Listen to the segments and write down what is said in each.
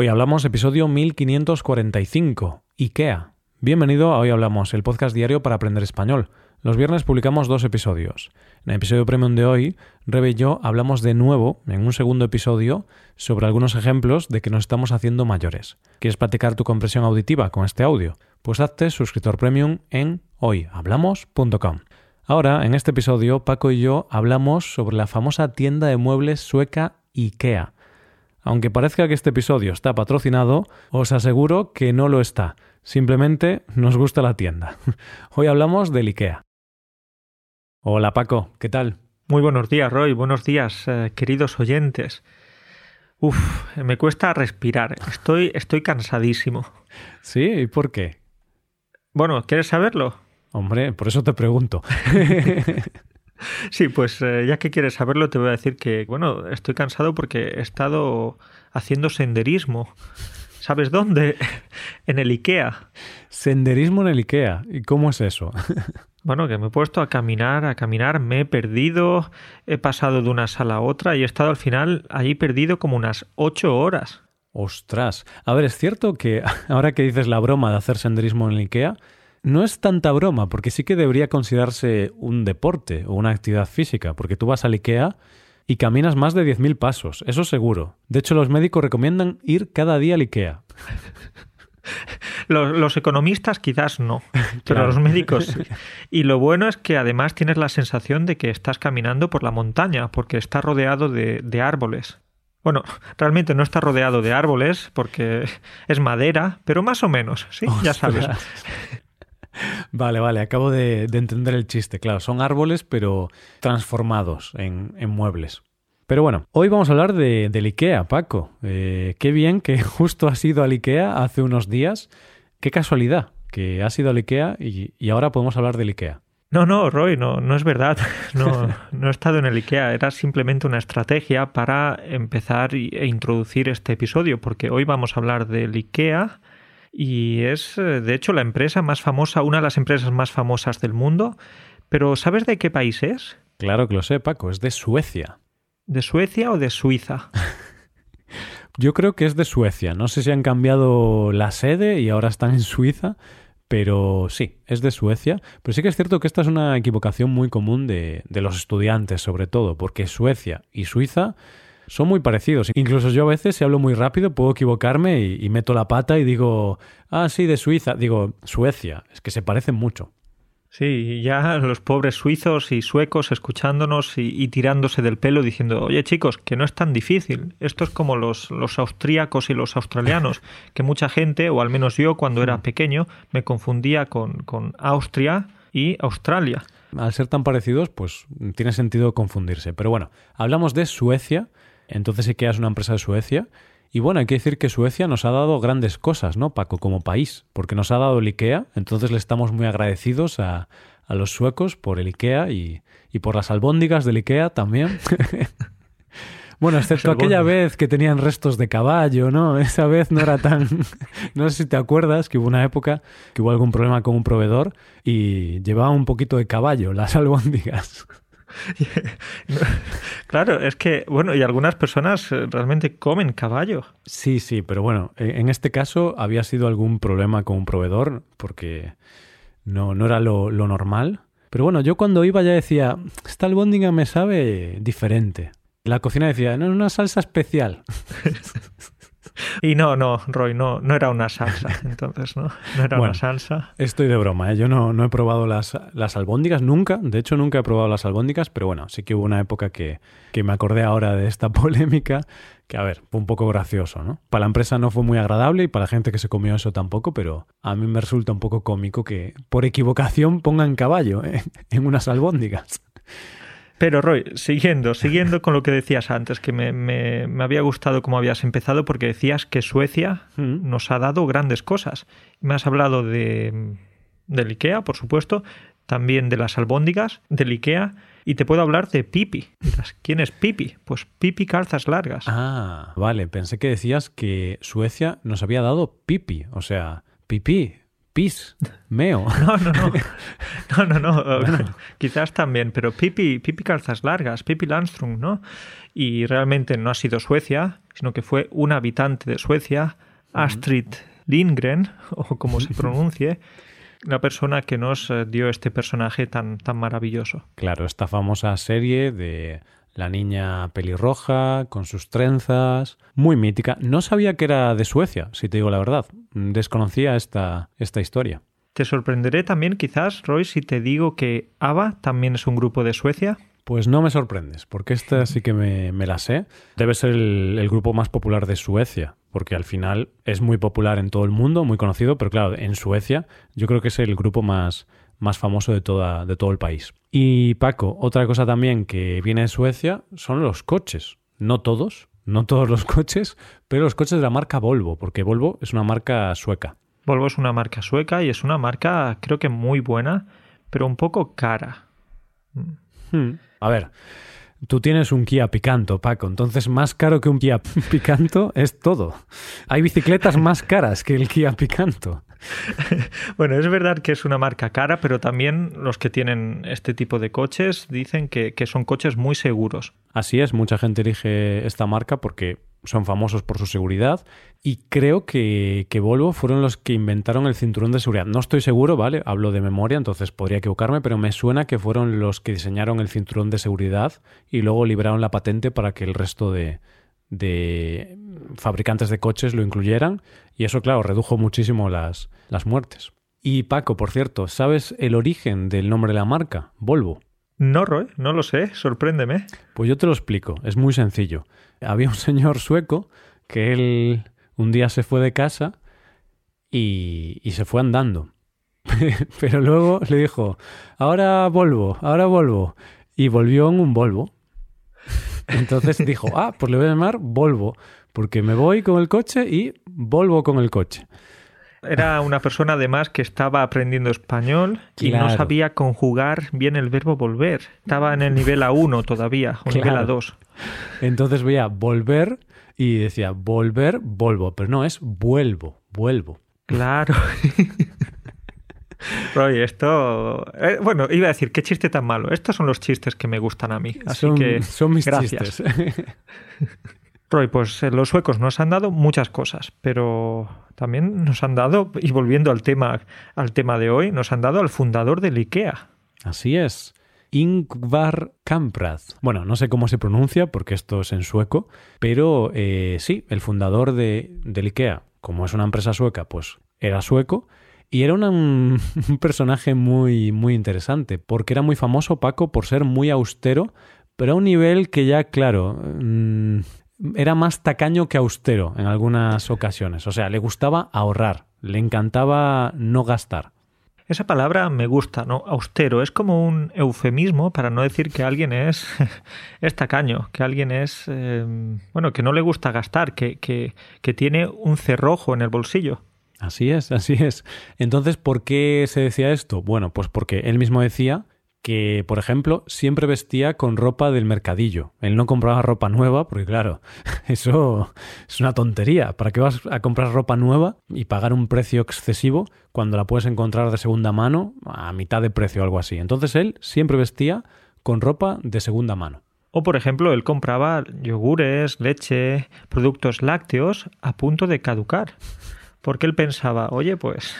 Hoy hablamos episodio 1545, IKEA. Bienvenido a Hoy Hablamos, el podcast diario para aprender español. Los viernes publicamos dos episodios. En el episodio premium de hoy, Rebe y yo hablamos de nuevo, en un segundo episodio, sobre algunos ejemplos de que nos estamos haciendo mayores. ¿Quieres practicar tu compresión auditiva con este audio? Pues hazte suscriptor premium en hoyhablamos.com. Ahora, en este episodio, Paco y yo hablamos sobre la famosa tienda de muebles sueca IKEA. Aunque parezca que este episodio está patrocinado, os aseguro que no lo está. Simplemente nos gusta la tienda. Hoy hablamos del IKEA. Hola Paco, ¿qué tal? Muy buenos días, Roy. Buenos días, eh, queridos oyentes. Uf, me cuesta respirar. Estoy, estoy cansadísimo. ¿Sí? ¿Y por qué? Bueno, ¿quieres saberlo? Hombre, por eso te pregunto. Sí, pues eh, ya que quieres saberlo, te voy a decir que, bueno, estoy cansado porque he estado haciendo senderismo. ¿Sabes dónde? en el IKEA. Senderismo en el IKEA. ¿Y cómo es eso? Bueno, que me he puesto a caminar, a caminar, me he perdido, he pasado de una sala a otra y he estado al final allí perdido como unas ocho horas. Ostras. A ver, es cierto que ahora que dices la broma de hacer senderismo en el IKEA, no es tanta broma, porque sí que debería considerarse un deporte o una actividad física, porque tú vas al IKEA y caminas más de 10.000 pasos, eso seguro. De hecho, los médicos recomiendan ir cada día al IKEA. Los, economistas quizás no, pero los médicos sí. Y lo bueno es que además tienes la sensación de que estás caminando por la montaña, porque está rodeado de, de árboles. Bueno, realmente no está rodeado de árboles porque es madera, pero más o menos, sí, ya sabes. Vale, vale, acabo de, entender el chiste. Claro, son árboles, pero transformados en, muebles. Pero bueno, hoy vamos a hablar de, del IKEA, Paco. Eh, qué bien que justo has ido al IKEA hace unos días. Qué casualidad que has ido al IKEA y, ahora podemos hablar del IKEA. No, no, Roy, no, no es verdad. No, no he estado en el IKEA. Era simplemente una estrategia para empezar e introducir este episodio, porque hoy vamos a hablar del IKEA y es, eh, de hecho, la empresa más famosa, una de las empresas más famosas del mundo. Pero ¿sabes de qué país es? Claro que lo sé, Paco, es de Suecia. ¿De Suecia o de Suiza? Yo creo que es de Suecia. No sé si han cambiado la sede y ahora están en Suiza, pero sí, es de Suecia. Pero sí que es cierto que esta es una equivocación muy común de, de los estudiantes, sobre todo, porque Suecia y Suiza son muy parecidos. Incluso yo a veces, si hablo muy rápido, puedo equivocarme y, meto la pata y digo, ah, sí, de Suiza. Digo, Suecia. Es que se parecen mucho. Sí, ya los pobres suizos y suecos escuchándonos y, tirándose del pelo diciendo, oye chicos, que no es tan difícil. Esto es como los, los austríacos y los australianos, que mucha gente, o al menos yo cuando era pequeño, me confundía con, con Austria y Australia. Al ser tan parecidos, pues tiene sentido confundirse. Pero bueno, hablamos de Suecia entonces IKEA es una empresa de Suecia. Y bueno, hay que decir que Suecia nos ha dado grandes cosas, ¿no, Paco? Como país, porque nos ha dado el IKEA, entonces le estamos muy agradecidos a, los suecos por el IKEA y, por las albóndigas del IKEA también. bueno, excepto aquella vez que tenían restos de caballo, ¿no? Esa vez no era tan... no sé si te acuerdas que hubo una época que hubo algún problema con un proveedor y llevaba un poquito de caballo las albóndigas. claro, es que, bueno, y algunas personas eh, realmente comen caballo. Sí, sí, pero bueno, e, en este caso había sido algún problema con un proveedor porque no, no era lo, lo normal. Pero bueno, yo cuando iba ya decía, esta albóndiga me sabe diferente. La cocina decía, no, es una salsa especial. Y no, no, Roy, no, no era una salsa, entonces, ¿no? No era una salsa. Estoy de broma, ¿eh? yo no, no he probado las, las albóndigas nunca, de hecho nunca he probado las albóndigas, pero bueno, sí que hubo una época que, que me acordé ahora de esta polémica, que a ver, fue un poco gracioso, ¿no? Para la empresa no fue muy agradable y para la gente que se comió eso tampoco, pero a mí me resulta un poco cómico que por equivocación pongan caballo ¿eh? en unas albóndigas. Pero Roy, siguiendo, siguiendo con lo que decías antes, que me, me, me había gustado cómo habías empezado, porque decías que Suecia mm. nos ha dado grandes cosas. Me has hablado de, del IKEA, por supuesto, también de las albóndigas, del IKEA, y te puedo hablar de Pipi. ¿Quién es Pipi? Pues Pipi calzas largas. Ah, vale, pensé que decías que Suecia nos había dado Pipi, o sea, Pipi, pis, meo. No, no, no. No, no, no. Quizás también, pero Pipi, Pipi calzas largas, Pipi Landström, ¿no? y realmente no ha sido Suecia, sino que fue un habitante de Suecia, Astrid Lindgren, o como se pronuncie, la persona que nos eh, dio este personaje tan, tan maravilloso. Claro, esta famosa serie de la niña pelirroja, con sus trenzas, muy mítica. No sabía que era de Suecia, si te digo la verdad. Desconocía esta, esta historia. Te sorprenderé también, quizás, Roy, si te digo que ABBA también es un grupo de Suecia. Pues no me sorprendes, porque esta sí que me, la sé. Debe ser el, grupo más popular de Suecia, porque al final es muy popular en todo el mundo, muy conocido, pero claro, en Suecia yo creo que es el grupo más, más famoso de, toda, de todo el país. Y Paco, otra cosa también que viene de Suecia son los coches. No todos, no todos los coches, pero los coches de la marca Volvo, porque Volvo es una marca sueca. Volvo es una marca sueca y es una marca creo que muy buena, pero un poco cara. Hmm. A ver, tú tienes un Kia Picanto, Paco, entonces más caro que un Kia Picanto es todo. Hay bicicletas más caras que el Kia Picanto. bueno, es verdad que es una marca cara, pero también los que tienen este tipo de coches dicen que, son coches muy seguros. Así es, mucha gente elige esta marca porque son famosos por su seguridad y creo que, que, Volvo fueron los que inventaron el cinturón de seguridad. No estoy seguro, ¿vale? Hablo de memoria, entonces podría equivocarme, pero me suena que fueron los que diseñaron el cinturón de seguridad y luego libraron la patente para que el resto de, de fabricantes de coches lo incluyeran y eso, claro, redujo muchísimo las, las muertes. Y Paco, por cierto, ¿sabes el origen del nombre de la marca? Volvo. No, Roy, no lo sé, sorpréndeme. Pues yo te lo explico, es muy sencillo. Había un señor sueco que él un día se fue de casa y, y se fue andando. Pero luego le dijo, ahora Volvo, ahora Volvo. Y volvió en un Volvo. Entonces dijo, ah, pues le voy a llamar Volvo, porque me voy con el coche y Volvo con el coche. Era una persona además que estaba aprendiendo español y no sabía conjugar bien el verbo volver. Estaba en el nivel A1 todavía, o nivel A2. Entonces veía volver y decía volver, volvo, pero no, es vuelvo, vuelvo. Claro. Roy, esto. Eh, bueno, iba a decir, qué chiste tan malo. Estos son los chistes que me gustan a mí. Así son, que. Son mis gracias. Roy, pues eh, los suecos nos han dado muchas cosas, pero también nos han dado, y volviendo al tema, al tema de hoy, nos han dado al fundador del IKEA. Así es. Ingvar Kamprad. Bueno, no sé cómo se pronuncia porque esto es en sueco, pero eh, sí, el fundador de, del IKEA, como es una empresa sueca, pues era sueco y era un, personaje muy, muy interesante, porque era muy famoso, Paco, por ser muy austero, pero a un nivel que ya, claro, mm, era más tacaño que austero en algunas ocasiones. O sea, le gustaba ahorrar, le encantaba no gastar. Esa palabra me gusta, ¿no? Austero. Es como un eufemismo para no decir que alguien es, es tacaño, que alguien es, em, bueno, que no le gusta gastar, que, que, que tiene un cerrojo en el bolsillo. Así es, así es. Entonces, ¿por qué se decía esto? Bueno, pues porque él mismo decía que, por ejemplo, siempre vestía con ropa del mercadillo. Él no compraba ropa nueva, porque claro, eso es una tontería. ¿Para qué vas a comprar ropa nueva y pagar un precio excesivo cuando la puedes encontrar de segunda mano a mitad de precio o algo así? Entonces él siempre vestía con ropa de segunda mano. O, por ejemplo, él compraba yogures, leche, productos lácteos a punto de caducar porque él pensaba, oye, pues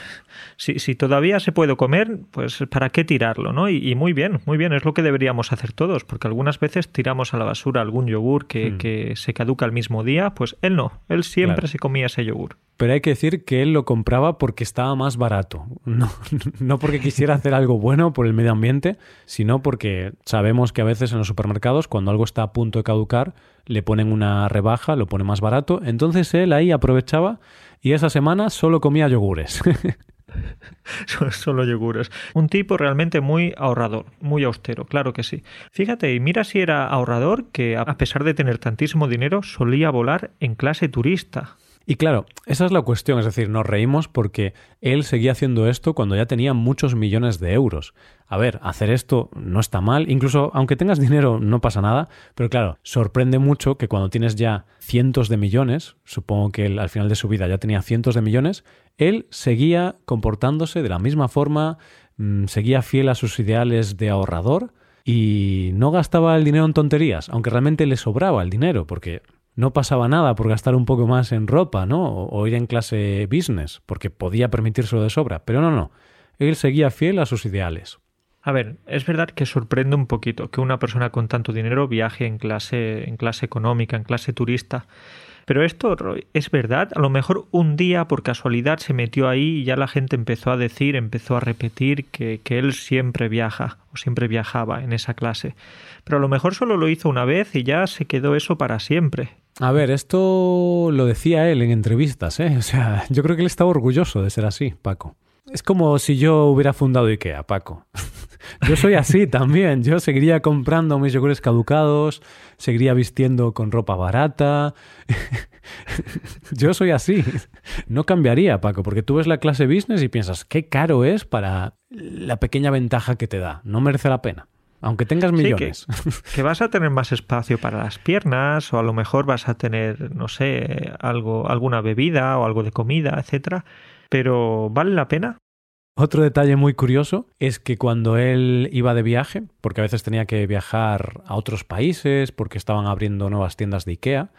si, si, todavía se puede comer, pues ¿para qué tirarlo? ¿no? Y, muy bien, muy bien, es lo que deberíamos hacer todos, porque algunas veces tiramos a la basura algún yogur que, hmm. que se caduca el mismo día, pues él no, él siempre se comía ese yogur. Pero hay que decir que él lo compraba porque estaba más barato, no, no porque quisiera hacer algo bueno por el medio ambiente, sino porque sabemos que a veces en los supermercados, cuando algo está a punto de caducar, le ponen una rebaja, lo pone más barato, entonces él ahí aprovechaba y esa semana solo comía yogures. Solo yogures. Un tipo realmente muy ahorrador, muy austero, claro que sí. Fíjate, y mira si era ahorrador que a pesar de tener tantísimo dinero solía volar en clase turista. Y claro, esa es la cuestión, es decir, nos reímos porque él seguía haciendo esto cuando ya tenía muchos millones de euros. A ver, hacer esto no está mal, incluso aunque tengas dinero no pasa nada, pero claro, sorprende mucho que cuando tienes ya cientos de millones, supongo que él al final de su vida ya tenía cientos de millones, él seguía comportándose de la misma forma, mm, seguía fiel a sus ideales de ahorrador y no gastaba el dinero en tonterías, aunque realmente le sobraba el dinero, porque no pasaba nada por gastar un poco más en ropa, ¿no? O, ir en clase business, porque podía permitírselo de sobra. Pero no, no. Él seguía fiel a sus ideales. A ver, es verdad que sorprende un poquito que una persona con tanto dinero viaje en clase, en clase económica, en clase turista. Pero esto es verdad, a lo mejor un día por casualidad se metió ahí y ya la gente empezó a decir, empezó a repetir que, que él siempre viaja o siempre viajaba en esa clase. Pero a lo mejor solo lo hizo una vez y ya se quedó eso para siempre. A ver, esto lo decía él en entrevistas, ¿eh? O sea, yo creo que él estaba orgulloso de ser así, Paco. Es como si yo hubiera fundado IKEA, Paco. Yo soy así también. Yo seguiría comprando mis yogures caducados, seguiría vistiendo con ropa barata. Yo soy así. No cambiaría, Paco, porque tú ves la clase business y piensas, qué caro es para la pequeña ventaja que te da. No merece la pena. Aunque tengas millones. que, vas a tener más espacio para las piernas, o a lo mejor vas a tener, no sé, algo, alguna bebida o algo de comida, etcétera. Pero ¿vale la pena? Otro detalle muy curioso es que cuando él iba de viaje, porque a veces tenía que viajar a otros países, porque estaban abriendo nuevas tiendas de IKEA,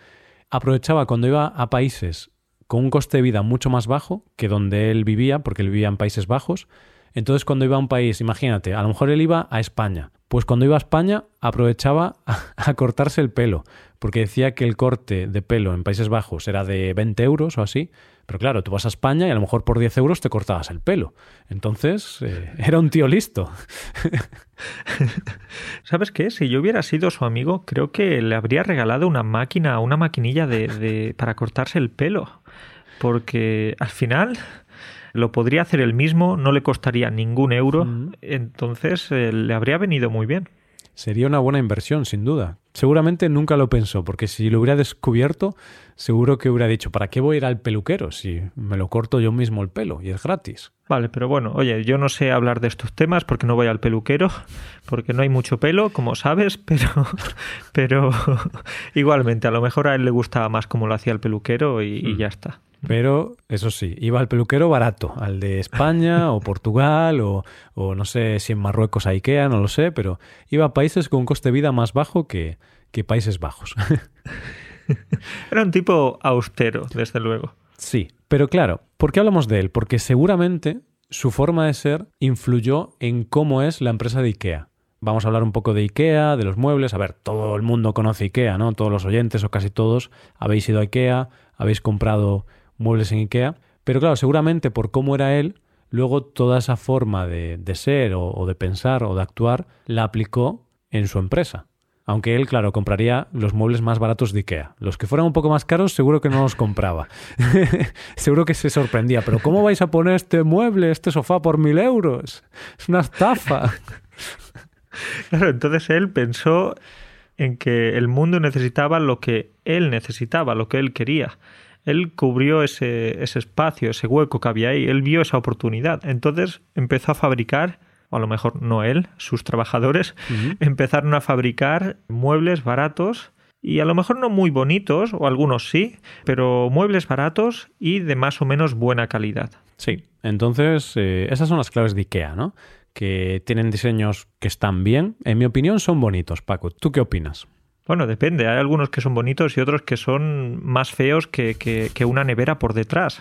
aprovechaba cuando iba a países con un coste de vida mucho más bajo que donde él vivía, porque él vivía en Países Bajos. Entonces cuando iba a un país, imagínate, a lo mejor él iba a España, pues cuando iba a España aprovechaba a, cortarse el pelo, porque decía que el corte de pelo en Países Bajos era de 20 euros o así, pero claro, tú vas a España y a lo mejor por 10 euros te cortabas el pelo. Entonces, eh, era un tío listo. ¿Sabes qué? Si yo hubiera sido su amigo, creo que le habría regalado una máquina, una maquinilla de, para cortarse el pelo. Porque al final lo podría hacer él mismo, no le costaría ningún euro, entonces eh, le habría venido muy bien. Sería una buena inversión, sin duda. Seguramente nunca lo pensó, porque si lo hubiera descubierto, seguro que hubiera dicho, ¿para qué voy a ir al peluquero si me lo corto yo mismo el pelo y es gratis? Vale, pero bueno, oye, yo no sé hablar de estos temas porque no voy al peluquero, porque no hay mucho pelo, como sabes, pero, pero igualmente, a lo mejor a él le gustaba más como lo hacía el peluquero y, y mm. ya está. Pero, eso sí, iba al peluquero barato, al de España o Portugal o, o, no sé si en Marruecos a Ikea, no lo sé, pero iba a países con un coste de vida más bajo que, que Países Bajos. Era un tipo austero, desde luego. Sí, pero claro, ¿por qué hablamos de él? Porque seguramente su forma de ser influyó en cómo es la empresa de IKEA. Vamos a hablar un poco de IKEA, de los muebles. A ver, todo el mundo conoce IKEA, ¿no? Todos los oyentes o casi todos habéis ido a IKEA, habéis comprado muebles en IKEA, pero claro, seguramente por cómo era él, luego toda esa forma de, ser o, de pensar o de actuar la aplicó en su empresa. Aunque él, claro, compraría los muebles más baratos de IKEA. Los que fueran un poco más caros, seguro que no los compraba. seguro que se sorprendía. Pero ¿cómo vais a poner este mueble, este sofá por mil euros? Es una estafa. claro, entonces él pensó en que el mundo necesitaba lo que él necesitaba, lo que él quería él cubrió ese, ese espacio, ese hueco que había ahí, él vio esa oportunidad. Entonces empezó a fabricar o a lo mejor no él, sus trabajadores, empezaron a fabricar muebles baratos y a lo mejor no muy bonitos, o algunos sí, pero muebles baratos y de más o menos buena calidad. Sí, entonces eh, esas son las claves de IKEA, ¿no? Que tienen diseños que están bien. En mi opinión son bonitos, Paco. ¿Tú qué opinas? Bueno, depende. Hay algunos que son bonitos y otros que son más feos que, que, una nevera por detrás.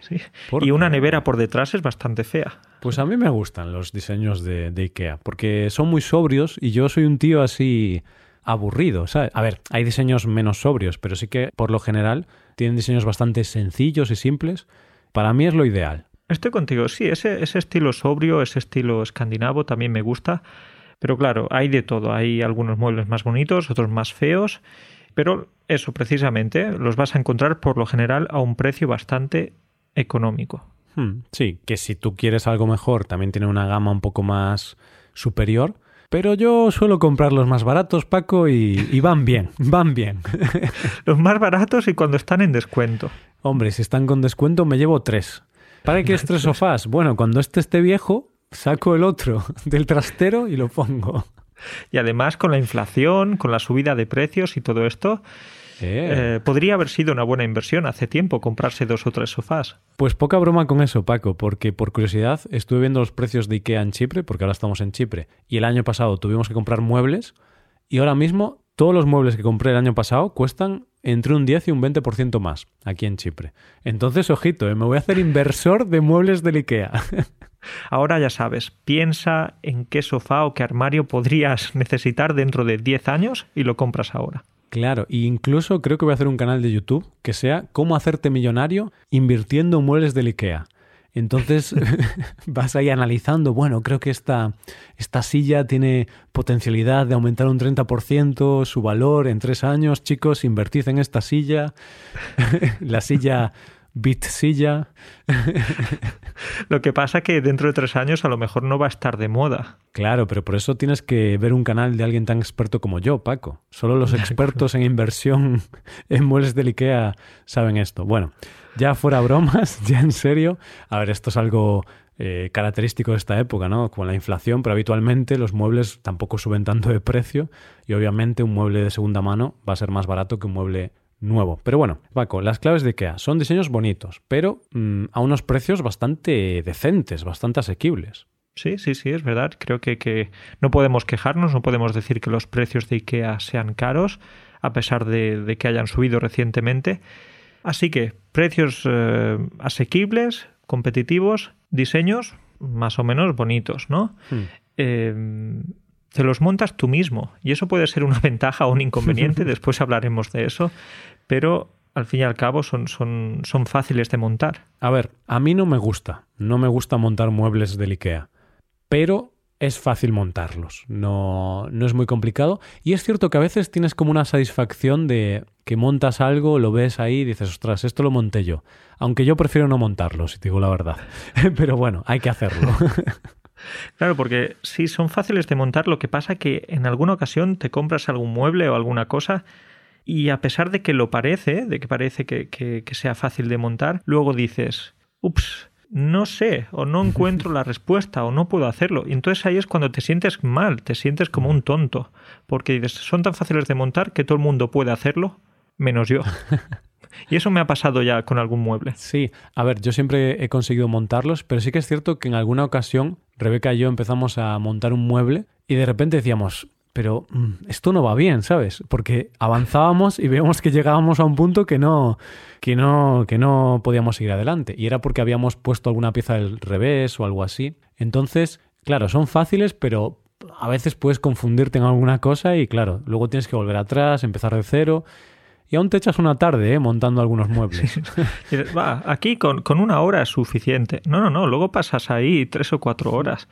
¿sí? Y una nevera por detrás es bastante fea. Pues a mí me gustan los diseños de, IKEA, porque son muy sobrios y yo soy un tío así aburrido. ¿sabes? A ver, hay diseños menos sobrios, pero sí que por lo general tienen diseños bastante sencillos y simples. Para mí es lo ideal. Estoy contigo, sí, ese, ese estilo sobrio, ese estilo escandinavo también me gusta. Pero claro, hay de todo. Hay algunos muebles más bonitos, otros más feos. Pero eso precisamente los vas a encontrar por lo general a un precio bastante económico. Hmm, sí, que si tú quieres algo mejor también tiene una gama un poco más superior. Pero yo suelo comprar los más baratos, Paco, y, y van bien, van bien. los más baratos y cuando están en descuento. Hombre, si están con descuento me llevo tres. ¿Para qué es tres sofás? Bueno, cuando este esté viejo, saco el otro del trastero y lo pongo. Y además con la inflación, con la subida de precios y todo esto, Eh. Eh, podría haber sido una buena inversión hace tiempo comprarse dos o tres sofás. Pues poca broma con eso, Paco, porque por curiosidad estuve viendo los precios de IKEA en Chipre, porque ahora estamos en Chipre, y el año pasado tuvimos que comprar muebles, y ahora mismo todos los muebles que compré el año pasado cuestan entre un 10 y un 20% más aquí en Chipre. Entonces, ojito, ¿eh? me voy a hacer inversor de muebles del IKEA. Ahora ya sabes, piensa en qué sofá o qué armario podrías necesitar dentro de 10 años y lo compras ahora. Claro, e incluso creo que voy a hacer un canal de YouTube que sea cómo hacerte millonario invirtiendo en muebles del IKEA. Entonces vas ahí analizando, bueno, creo que esta, esta silla tiene potencialidad de aumentar un 30% su valor en tres años. Chicos, invertid en esta silla. la silla Bit silla. lo que pasa que dentro de tres años a lo mejor no va a estar de moda. Claro, pero por eso tienes que ver un canal de alguien tan experto como yo, Paco. Solo los expertos en inversión en muebles del IKEA saben esto. Bueno, ya fuera bromas, ya en serio. A ver, esto es algo eh, característico de esta época, ¿no? Con la inflación, pero habitualmente los muebles tampoco suben tanto de precio y obviamente un mueble de segunda mano va a ser más barato que un mueble nuevo. Pero bueno, Paco, las claves de IKEA son diseños bonitos, pero mm, a unos precios bastante decentes, bastante asequibles. Sí, sí, sí, es verdad. Creo que, que, no podemos quejarnos, no podemos decir que los precios de IKEA sean caros, a pesar de que hayan subido recientemente. Así que precios eh, asequibles, competitivos, diseños más o menos bonitos, ¿no? Hmm. Eh, te los montas tú mismo y eso puede ser una ventaja o un inconveniente, después hablaremos de eso, pero al fin y al cabo son, son, son fáciles de montar. A ver, a mí no me gusta, no me gusta montar muebles del IKEA, pero es fácil montarlos, no, no es muy complicado. Y es cierto que a veces tienes como una satisfacción de que montas algo, lo ves ahí y dices, ostras, esto lo monté yo. Aunque yo prefiero no montarlo, si te digo la verdad. Pero bueno, hay que hacerlo. Claro, porque sí, son fáciles de montar. Lo que pasa que en alguna ocasión te compras algún mueble o alguna cosa y a pesar de que lo parece, de que parece que, que, que sea fácil de montar, luego dices, ups, no sé o no encuentro la respuesta o no puedo hacerlo. Y entonces ahí es cuando te sientes mal, te sientes como un tonto, porque dices, son tan fáciles de montar que todo el mundo puede hacerlo, menos yo. Y eso me ha pasado ya con algún mueble. Sí, a ver, yo siempre he conseguido montarlos, pero sí que es cierto que en alguna ocasión Rebeca y yo empezamos a montar un mueble y de repente decíamos, pero mm, esto no va bien, ¿sabes? Porque avanzábamos y veíamos que llegábamos a un punto que no, que no, que no podíamos seguir adelante. Y era porque habíamos puesto alguna pieza del revés o algo así. Entonces, claro, son fáciles, pero a veces puedes confundirte en alguna cosa y claro, luego tienes que volver atrás, empezar de cero. Y aún te echas una tarde ¿eh? montando algunos muebles. Va, aquí con, con, una hora es suficiente. No, no, no, luego pasas ahí tres o cuatro horas.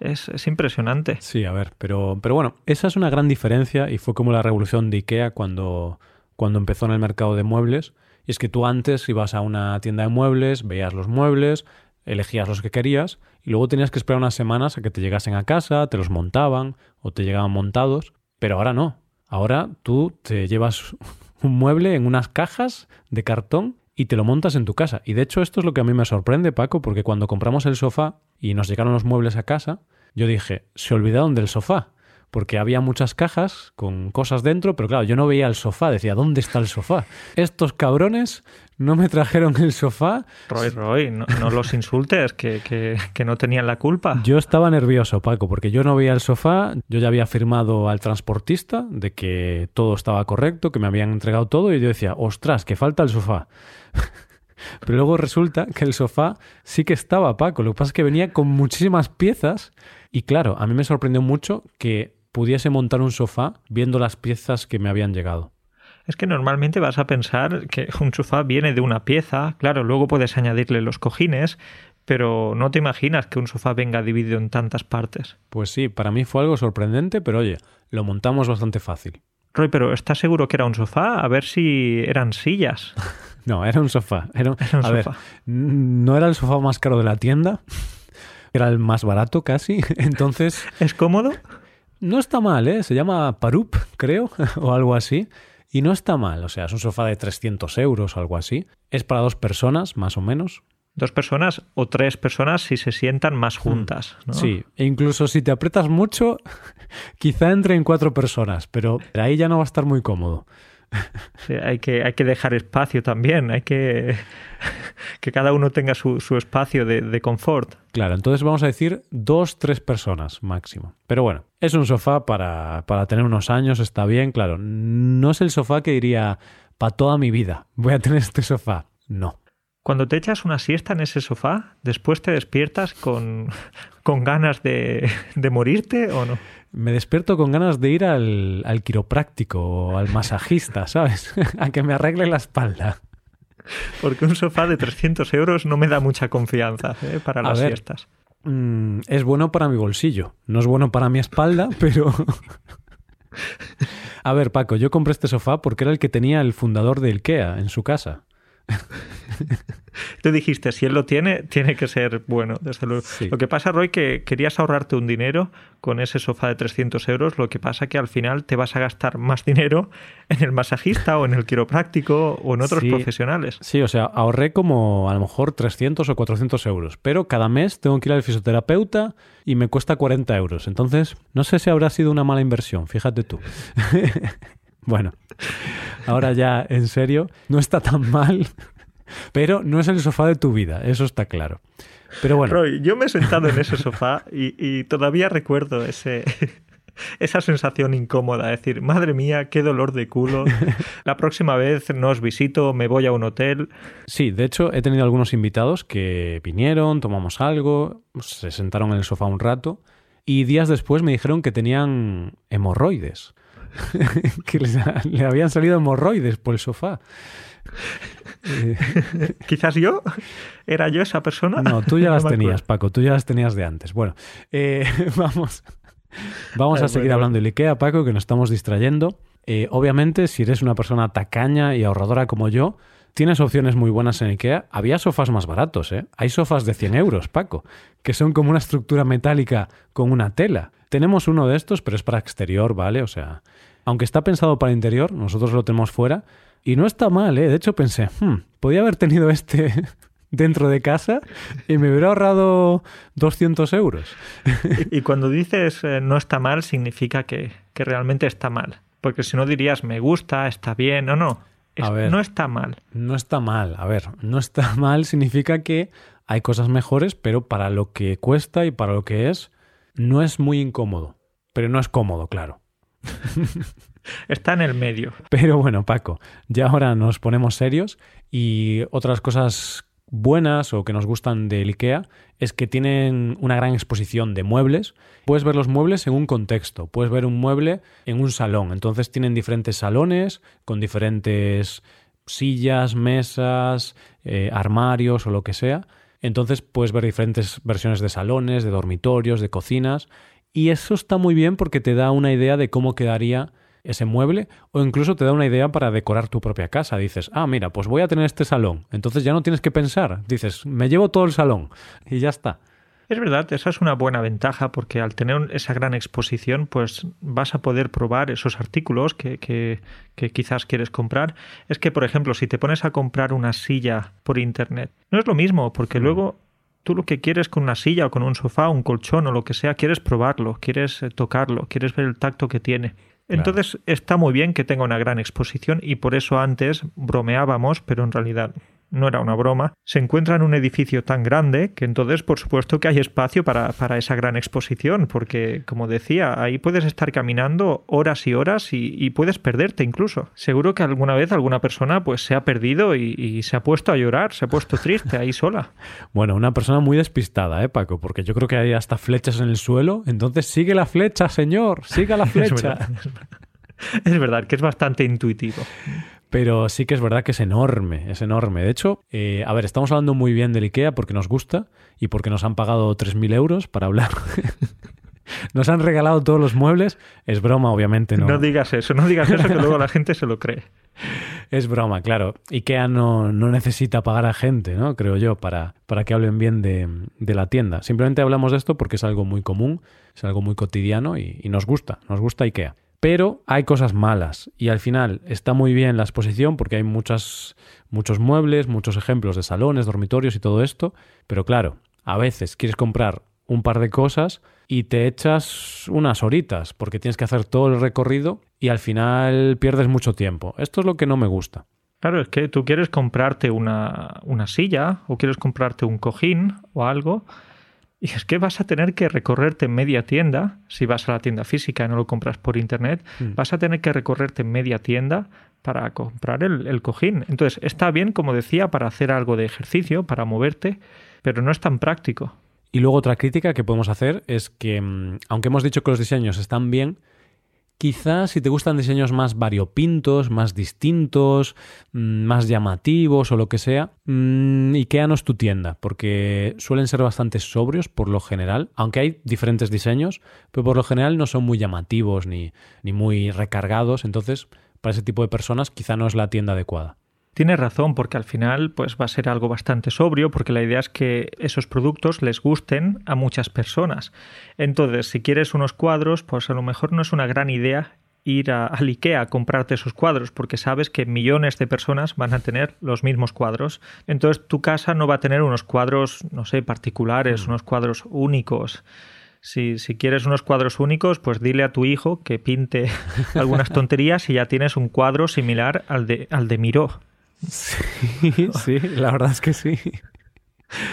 Es, impresionante. Sí, a ver, pero, pero bueno, esa es una gran diferencia y fue como la revolución de IKEA cuando, cuando empezó en el mercado de muebles. Y es que tú antes ibas a una tienda de muebles, veías los muebles, elegías los que querías y luego tenías que esperar unas semanas a que te llegasen a casa, te los montaban o te llegaban montados. Pero ahora no. Ahora tú te llevas un mueble en unas cajas de cartón y te lo montas en tu casa. Y de hecho esto es lo que a mí me sorprende, Paco, porque cuando compramos el sofá y nos llegaron los muebles a casa, yo dije, se olvidaron del sofá, porque había muchas cajas con cosas dentro, pero claro, yo no veía el sofá, decía, ¿dónde está el sofá? Estos cabrones no me trajeron el sofá. Roy, Roy, no, los insultes, que, que, que, no tenían la culpa. Yo estaba nervioso, Paco, porque yo no veía el sofá, yo ya había firmado al transportista de que todo estaba correcto, que me habían entregado todo, y yo decía, ostras, que falta el sofá. Pero luego resulta que el sofá sí que estaba, Paco. Lo que pasa es que venía con muchísimas piezas. Y claro, a mí me sorprendió mucho que pudiese montar un sofá viendo las piezas que me habían llegado. Es que normalmente vas a pensar que un sofá viene de una pieza, claro, luego puedes añadirle los cojines, pero no te imaginas que un sofá venga dividido en tantas partes. Pues sí, para mí fue algo sorprendente, pero oye, lo montamos bastante fácil. Roy, pero ¿estás seguro que era un sofá? A ver si eran sillas. No, era un sofá. Era, un, a Ver, no era el sofá más caro de la tienda, era el más barato casi. Entonces. ¿Es cómodo? No está mal, ¿eh? Se llama Parup, creo, o algo así. Y no está mal, o sea, es un sofá de 300 euros o algo así. Es para dos personas, más o menos. Dos personas o tres personas si se sientan más hmm. juntas. ¿no? Sí, e incluso si te aprietas mucho, quizá entre en cuatro personas, pero ahí ya no va a estar muy cómodo. Hay, que, hay que dejar espacio también, hay que que cada uno tenga su, espacio de, de, confort. Claro, entonces vamos a decir dos, tres personas máximo. Pero bueno, es un sofá para, para tener unos años, está bien, claro. No es el sofá que diría, para toda mi vida, voy a tener este sofá. No. Cuando te echas una siesta en ese sofá, después te despiertas con, con ganas de, de, morirte o no? Me despierto con ganas de ir al, al quiropráctico o al masajista, ¿sabes? a que me arregle la espalda. Porque un sofá de 300 euros no me da mucha confianza ¿eh? para las siestas. Mm, es bueno para mi bolsillo. No es bueno para mi espalda, pero... A ver, Paco, yo compré este sofá porque era el que tenía el fundador de IKEA en su casa. Tú dijiste, si él lo tiene, tiene que ser bueno, desde luego. Lo que pasa, Roy, que querías ahorrarte un dinero con ese sofá de 300 euros, lo que pasa que al final te vas a gastar más dinero en el masajista o en el quiropráctico o en otros profesionales. Sí, o sea, ahorré como a lo mejor 300 o 400 euros, pero cada mes tengo que ir al fisioterapeuta y me cuesta 40 euros. Entonces, no sé si habrá sido una mala inversión, fíjate tú. Bueno, ahora ya en serio, no está tan mal, pero no es el sofá de tu vida, eso está claro. Pero bueno. Roy, yo me he sentado en ese sofá y, todavía recuerdo ese, esa sensación incómoda, decir, madre mía, qué dolor de culo. La próxima vez no os visito, me voy a un hotel. Sí, de hecho he tenido algunos invitados que vinieron, tomamos algo, se sentaron en el sofá un rato y días después me dijeron que tenían hemorroides. que le habían salido hemorroides por el sofá. Quizás yo, era yo esa persona. No, tú ya las tenías, Paco, tú ya las tenías de antes. Bueno, eh, vamos, vamos a, seguir hablando de IKEA, Paco, que nos estamos distrayendo. Eh, obviamente, si eres una persona tacaña y ahorradora como yo, tienes opciones muy buenas en IKEA. Había sofás más baratos, ¿eh? Hay sofás de 100 euros, Paco, que son como una estructura metálica con una tela. Tenemos uno de estos, pero es para exterior, ¿vale? O sea, aunque está pensado para interior, nosotros lo tenemos fuera y no está mal, ¿eh? De hecho pensé, hmm, podía haber tenido este dentro de casa y me hubiera ahorrado 200 euros. Y cuando dices eh, no está mal, significa que, realmente está mal. Porque si no dirías me gusta, está bien o no. a ver, no está mal. No está mal. A ver, no está mal significa que hay cosas mejores, pero para lo que cuesta y para lo que es, no es muy incómodo, pero no es cómodo, claro. Está en el medio. Pero bueno, Paco, ya ahora nos ponemos serios y otras cosas buenas o que nos gustan del IKEA es que tienen una gran exposición de muebles. Puedes ver los muebles en un contexto, puedes ver un mueble en un salón. Entonces tienen diferentes salones con diferentes sillas, mesas, eh, armarios o lo que sea. Entonces puedes ver diferentes versiones de salones, de dormitorios, de cocinas. Y eso está muy bien porque te da una idea de cómo quedaría ese mueble o incluso te da una idea para decorar tu propia casa. Dices, ah, mira, pues voy a tener este salón. Entonces ya no tienes que pensar. Dices, me llevo todo el salón y ya está. Es verdad, esa es una buena ventaja porque al tener esa gran exposición, pues vas a poder probar esos artículos que, que, que, quizás quieres comprar. Es que, por ejemplo, si te pones a comprar una silla por internet, no es lo mismo, porque mm. luego tú lo que quieres con una silla o con un sofá, un colchón o lo que sea, quieres probarlo, quieres eh, tocarlo, quieres ver el tacto que tiene. Entonces está muy bien que tenga una gran exposición y por eso antes bromeábamos, pero en realidad no era una broma, se encuentra en un edificio tan grande que entonces por supuesto que hay espacio para, esa gran exposición, porque como decía, ahí puedes estar caminando horas y horas y, puedes perderte incluso. Seguro que alguna vez alguna persona pues se ha perdido y, se ha puesto a llorar, se ha puesto triste ahí sola. Bueno, una persona muy despistada, ¿eh, Paco? Porque yo creo que hay hasta flechas en el suelo, entonces sigue la flecha, señor, siga la flecha. es verdad que es bastante intuitivo. Pero sí que es verdad que es enorme, es enorme. De hecho, eh, a ver, estamos hablando muy bien del IKEA porque nos gusta y porque nos han pagado 3.000 euros para hablar. nos han regalado todos los muebles. Es broma, obviamente, ¿no? No digas eso, no digas eso que luego la gente se lo cree. Es broma, claro. IKEA no, no necesita pagar a gente, ¿no? Creo yo, para, para que hablen bien de, de, la tienda. Simplemente hablamos de esto porque es algo muy común, es algo muy cotidiano y, y nos gusta, nos gusta IKEA. Pero hay cosas malas y al final está muy bien la exposición porque hay muchas, muchos muebles, muchos ejemplos de salones, dormitorios y todo esto, pero claro, a veces quieres comprar un par de cosas y te echas unas horitas porque tienes que hacer todo el recorrido y al final pierdes mucho tiempo. Esto es lo que no me gusta. Claro, es que tú quieres comprarte una, una silla o quieres comprarte un cojín o algo y es que vas a tener que recorrerte media tienda, si vas a la tienda física y no lo compras por internet, mm. vas a tener que recorrerte media tienda para comprar el, cojín. Entonces, está bien, como decía, para hacer algo de ejercicio, para moverte, pero no es tan práctico. Y luego otra crítica que podemos hacer es que, mm, aunque hemos dicho que los diseños están bien, Quizás si te gustan diseños más variopintos, más distintos, mm, más llamativos o lo que sea, mm, IKEA no es tu tienda, porque suelen ser bastante sobrios por lo general, aunque hay diferentes diseños, pero por lo general no son muy llamativos ni, ni muy recargados, entonces para ese tipo de personas quizá no es la tienda adecuada. Tienes razón, porque al final pues va a ser algo bastante sobrio, porque la idea es que esos productos les gusten a muchas personas. Entonces, si quieres unos cuadros, pues a lo mejor no es una gran idea ir a, al IKEA a comprarte esos cuadros, porque sabes que millones de personas van a tener los mismos cuadros. Entonces, tu casa no va a tener unos cuadros, no sé, particulares, mm. unos cuadros únicos. Si, si, quieres unos cuadros únicos, pues dile a tu hijo que pinte algunas tonterías y ya tienes un cuadro similar al de, al de Miró. Sí, sí, la verdad es que sí.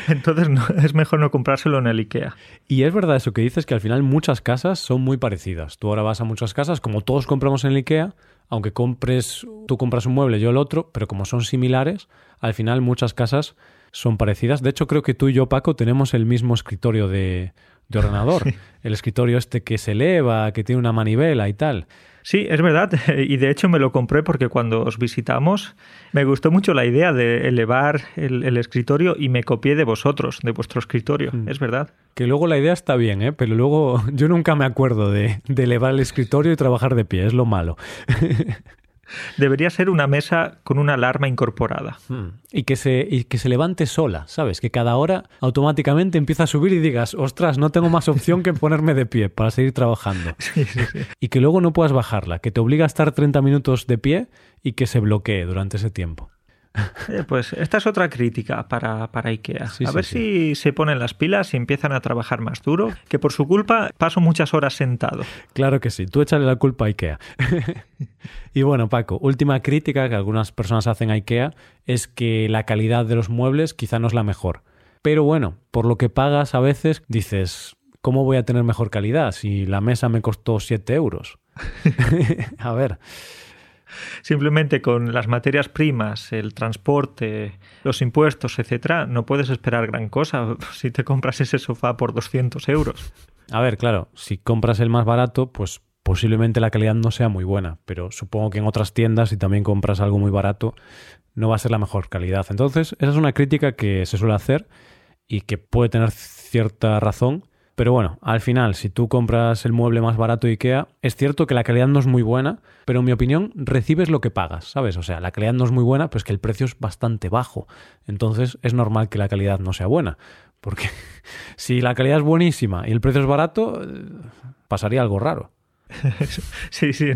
Entonces es mejor no comprárselo en el IKEA. Y es verdad eso que dices, que al final muchas casas son muy parecidas. Tú ahora vas a muchas casas, como todos compramos en el IKEA, aunque compres, tú compras un mueble, yo el otro, pero como son similares, al final muchas casas son parecidas. De hecho, creo que tú y yo, Paco, tenemos el mismo escritorio de, de ordenador. El escritorio este que se eleva, que tiene una manivela y tal. Sí, es verdad. Y de hecho me lo compré porque cuando os visitamos me gustó mucho la idea de elevar el, escritorio y me copié de vosotros, de vuestro escritorio. Mm. Es verdad. Que luego la idea está bien, ¿eh? pero luego yo nunca me acuerdo de, de elevar el escritorio y trabajar de pie. Es lo malo. Debería ser una mesa con una alarma incorporada. Hmm. Y, que se, y que se levante sola, ¿sabes? Que cada hora automáticamente empieza a subir y digas, ostras, no tengo más opción que ponerme de pie para seguir trabajando. Y que luego no puedas bajarla, que te obliga a estar 30 minutos de pie y que se bloquee durante ese tiempo. Eh, pues esta es otra crítica para, para IKEA. a ver si se ponen las pilas y empiezan a trabajar más duro, que por su culpa paso muchas horas sentado. Claro que sí, tú échale la culpa a IKEA. y bueno, Paco, última crítica que algunas personas hacen a IKEA es que la calidad de los muebles quizá no es la mejor. Pero bueno, por lo que pagas a veces dices, ¿cómo voy a tener mejor calidad si la mesa me costó 7 euros? a ver. Simplemente con las materias primas, el transporte, los impuestos, etcétera, no puedes esperar gran cosa si te compras ese sofá por 200 euros. A ver, claro, si compras el más barato, pues posiblemente la calidad no sea muy buena, pero supongo que en otras tiendas, si también compras algo muy barato, no va a ser la mejor calidad. Entonces, esa es una crítica que se suele hacer y que puede tener cierta razón, pero bueno, al final, si tú compras el mueble más barato de IKEA, es cierto que la calidad no es muy buena, pero en mi opinión recibes lo que pagas, ¿sabes? O sea, la calidad no es muy buena, pues que el precio es bastante bajo. Entonces es normal que la calidad no sea buena. Porque si la calidad es buenísima y el precio es barato, eh, pasaría algo raro. sí, sí.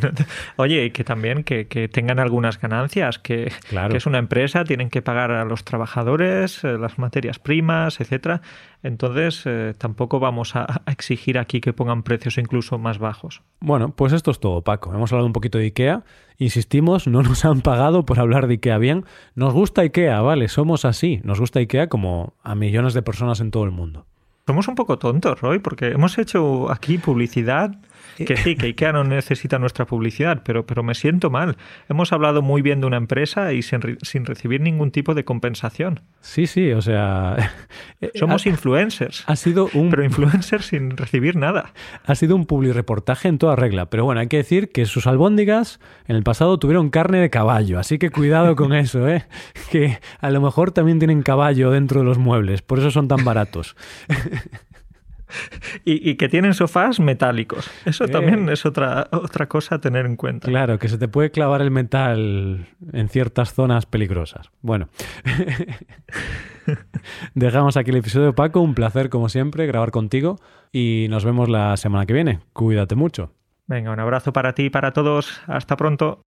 Oye, que también que, tengan algunas ganancias, que, es una empresa, tienen que pagar a los trabajadores, eh, las materias primas, etcétera. Entonces, eh, tampoco vamos a, exigir aquí que pongan precios incluso más bajos. Bueno, pues esto es todo, Paco. Hemos hablado un poquito de IKEA. Insistimos, no nos han pagado por hablar de IKEA bien. Nos gusta IKEA, vale, somos así. Nos gusta IKEA como a millones de personas en todo el mundo. Somos un poco tontos, Roy, porque hemos hecho aquí publicidad que sí, que IKEA no necesita nuestra publicidad, pero, pero me siento mal. Hemos hablado muy bien de una empresa y sin, sin recibir ningún tipo de compensación. Sí, sí, o sea... Somos influencers. Ha sido un... Pero influencers sin recibir nada. Ha sido un reportaje en toda regla. Pero bueno, hay que decir que sus albóndigas en el pasado tuvieron carne de caballo, así que cuidado con eso, ¿eh? Que a lo mejor también tienen caballo dentro de los muebles, por eso son tan baratos. y, que tienen sofás metálicos. Eso también es otra, otra cosa a tener en cuenta. Claro, que se te puede clavar el metal en ciertas zonas peligrosas. Bueno, dejamos aquí el episodio, Paco. Un placer, como siempre, grabar contigo y nos vemos la semana que viene. Cuídate mucho. Venga, un abrazo para ti y para todos. Hasta pronto.